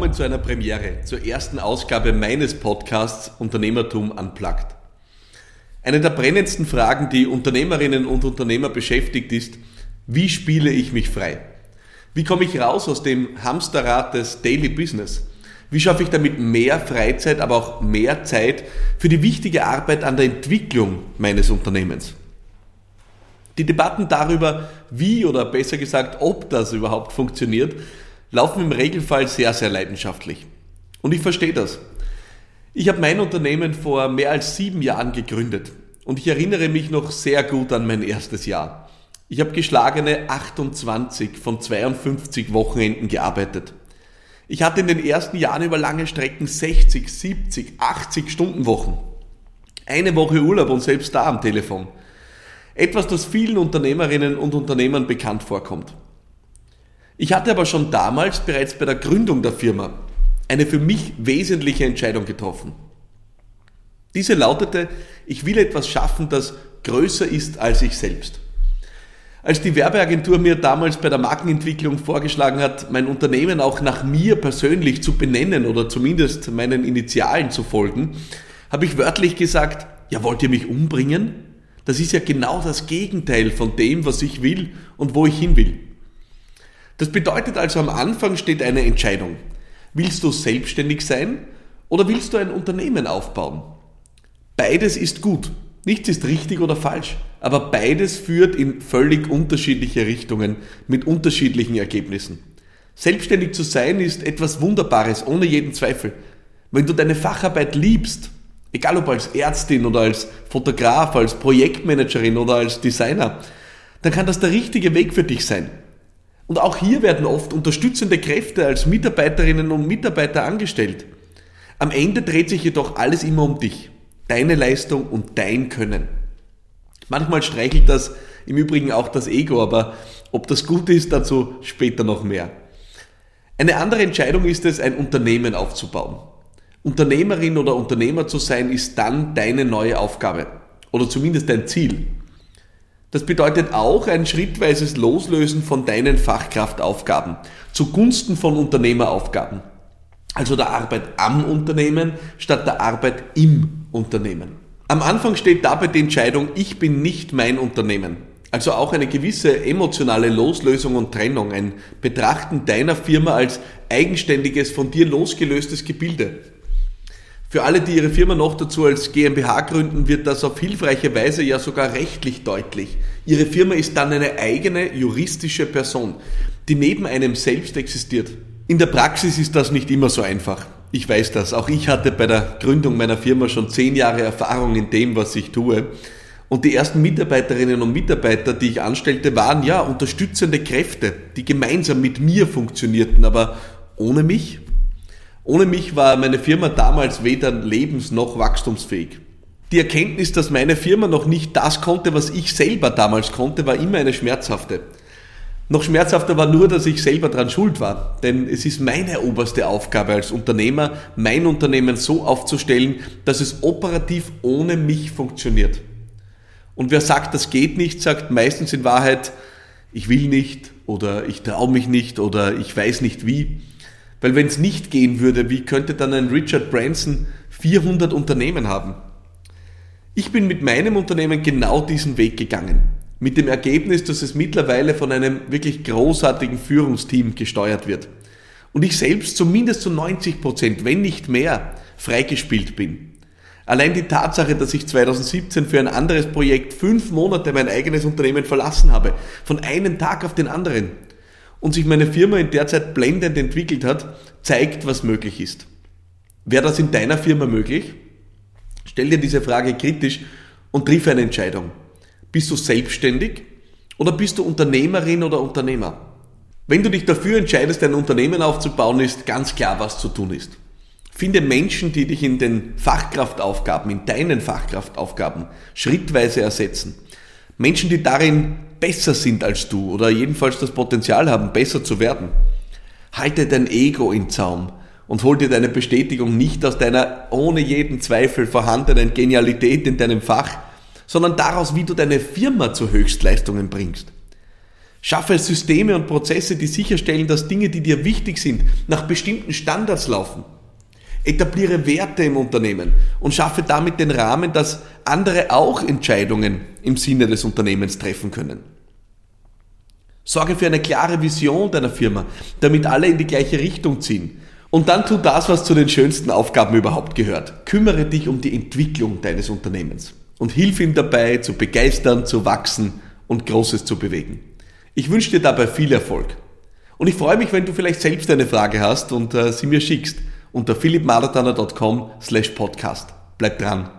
willkommen zu einer Premiere, zur ersten Ausgabe meines Podcasts Unternehmertum Unplugged. Eine der brennendsten Fragen, die Unternehmerinnen und Unternehmer beschäftigt, ist, wie spiele ich mich frei? Wie komme ich raus aus dem Hamsterrad des Daily Business? Wie schaffe ich damit mehr Freizeit, aber auch mehr Zeit für die wichtige Arbeit an der Entwicklung meines Unternehmens? Die Debatten darüber, wie oder besser gesagt, ob das überhaupt funktioniert, laufen im Regelfall sehr, sehr leidenschaftlich. Und ich verstehe das. Ich habe mein Unternehmen vor mehr als sieben Jahren gegründet und ich erinnere mich noch sehr gut an mein erstes Jahr. Ich habe geschlagene 28 von 52 Wochenenden gearbeitet. Ich hatte in den ersten Jahren über lange Strecken 60, 70, 80 Stunden Wochen. Eine Woche Urlaub und selbst da am Telefon. Etwas, das vielen Unternehmerinnen und Unternehmern bekannt vorkommt. Ich hatte aber schon damals bereits bei der Gründung der Firma eine für mich wesentliche Entscheidung getroffen. Diese lautete, ich will etwas schaffen, das größer ist als ich selbst. Als die Werbeagentur mir damals bei der Markenentwicklung vorgeschlagen hat, mein Unternehmen auch nach mir persönlich zu benennen oder zumindest meinen Initialen zu folgen, habe ich wörtlich gesagt, ja wollt ihr mich umbringen? Das ist ja genau das Gegenteil von dem, was ich will und wo ich hin will. Das bedeutet also, am Anfang steht eine Entscheidung. Willst du selbstständig sein oder willst du ein Unternehmen aufbauen? Beides ist gut. Nichts ist richtig oder falsch. Aber beides führt in völlig unterschiedliche Richtungen mit unterschiedlichen Ergebnissen. Selbstständig zu sein ist etwas Wunderbares, ohne jeden Zweifel. Wenn du deine Facharbeit liebst, egal ob als Ärztin oder als Fotograf, als Projektmanagerin oder als Designer, dann kann das der richtige Weg für dich sein. Und auch hier werden oft unterstützende Kräfte als Mitarbeiterinnen und Mitarbeiter angestellt. Am Ende dreht sich jedoch alles immer um dich, deine Leistung und dein Können. Manchmal streichelt das im Übrigen auch das Ego, aber ob das gut ist, dazu später noch mehr. Eine andere Entscheidung ist es, ein Unternehmen aufzubauen. Unternehmerin oder Unternehmer zu sein, ist dann deine neue Aufgabe oder zumindest dein Ziel. Das bedeutet auch ein schrittweises Loslösen von deinen Fachkraftaufgaben zugunsten von Unternehmeraufgaben. Also der Arbeit am Unternehmen statt der Arbeit im Unternehmen. Am Anfang steht dabei die Entscheidung, ich bin nicht mein Unternehmen. Also auch eine gewisse emotionale Loslösung und Trennung, ein Betrachten deiner Firma als eigenständiges, von dir losgelöstes Gebilde. Für alle, die ihre Firma noch dazu als GmbH gründen, wird das auf hilfreiche Weise ja sogar rechtlich deutlich. Ihre Firma ist dann eine eigene juristische Person, die neben einem selbst existiert. In der Praxis ist das nicht immer so einfach. Ich weiß das. Auch ich hatte bei der Gründung meiner Firma schon zehn Jahre Erfahrung in dem, was ich tue. Und die ersten Mitarbeiterinnen und Mitarbeiter, die ich anstellte, waren ja unterstützende Kräfte, die gemeinsam mit mir funktionierten, aber ohne mich ohne mich war meine Firma damals weder lebens- noch wachstumsfähig. Die Erkenntnis, dass meine Firma noch nicht das konnte, was ich selber damals konnte, war immer eine schmerzhafte. Noch schmerzhafter war nur, dass ich selber dran schuld war. Denn es ist meine oberste Aufgabe als Unternehmer, mein Unternehmen so aufzustellen, dass es operativ ohne mich funktioniert. Und wer sagt, das geht nicht, sagt meistens in Wahrheit, ich will nicht oder ich traue mich nicht oder ich weiß nicht wie. Weil wenn es nicht gehen würde, wie könnte dann ein Richard Branson 400 Unternehmen haben? Ich bin mit meinem Unternehmen genau diesen Weg gegangen. Mit dem Ergebnis, dass es mittlerweile von einem wirklich großartigen Führungsteam gesteuert wird. Und ich selbst zumindest zu 90 Prozent, wenn nicht mehr, freigespielt bin. Allein die Tatsache, dass ich 2017 für ein anderes Projekt fünf Monate mein eigenes Unternehmen verlassen habe, von einem Tag auf den anderen, und sich meine Firma in der Zeit blendend entwickelt hat, zeigt, was möglich ist. Wäre das in deiner Firma möglich? Stell dir diese Frage kritisch und triff eine Entscheidung. Bist du selbstständig oder bist du Unternehmerin oder Unternehmer? Wenn du dich dafür entscheidest, ein Unternehmen aufzubauen, ist ganz klar, was zu tun ist. Finde Menschen, die dich in den Fachkraftaufgaben, in deinen Fachkraftaufgaben schrittweise ersetzen. Menschen, die darin besser sind als du oder jedenfalls das Potenzial haben, besser zu werden. Halte dein Ego in Zaum und hol dir deine Bestätigung nicht aus deiner ohne jeden Zweifel vorhandenen Genialität in deinem Fach, sondern daraus, wie du deine Firma zu Höchstleistungen bringst. Schaffe Systeme und Prozesse, die sicherstellen, dass Dinge, die dir wichtig sind, nach bestimmten Standards laufen. Etabliere Werte im Unternehmen und schaffe damit den Rahmen, dass andere auch Entscheidungen im Sinne des Unternehmens treffen können. Sorge für eine klare Vision deiner Firma, damit alle in die gleiche Richtung ziehen. Und dann tu das, was zu den schönsten Aufgaben überhaupt gehört. Kümmere dich um die Entwicklung deines Unternehmens und hilf ihm dabei, zu begeistern, zu wachsen und Großes zu bewegen. Ich wünsche dir dabei viel Erfolg. Und ich freue mich, wenn du vielleicht selbst eine Frage hast und äh, sie mir schickst unter philippmarathoner.com slash podcast. Bleib dran.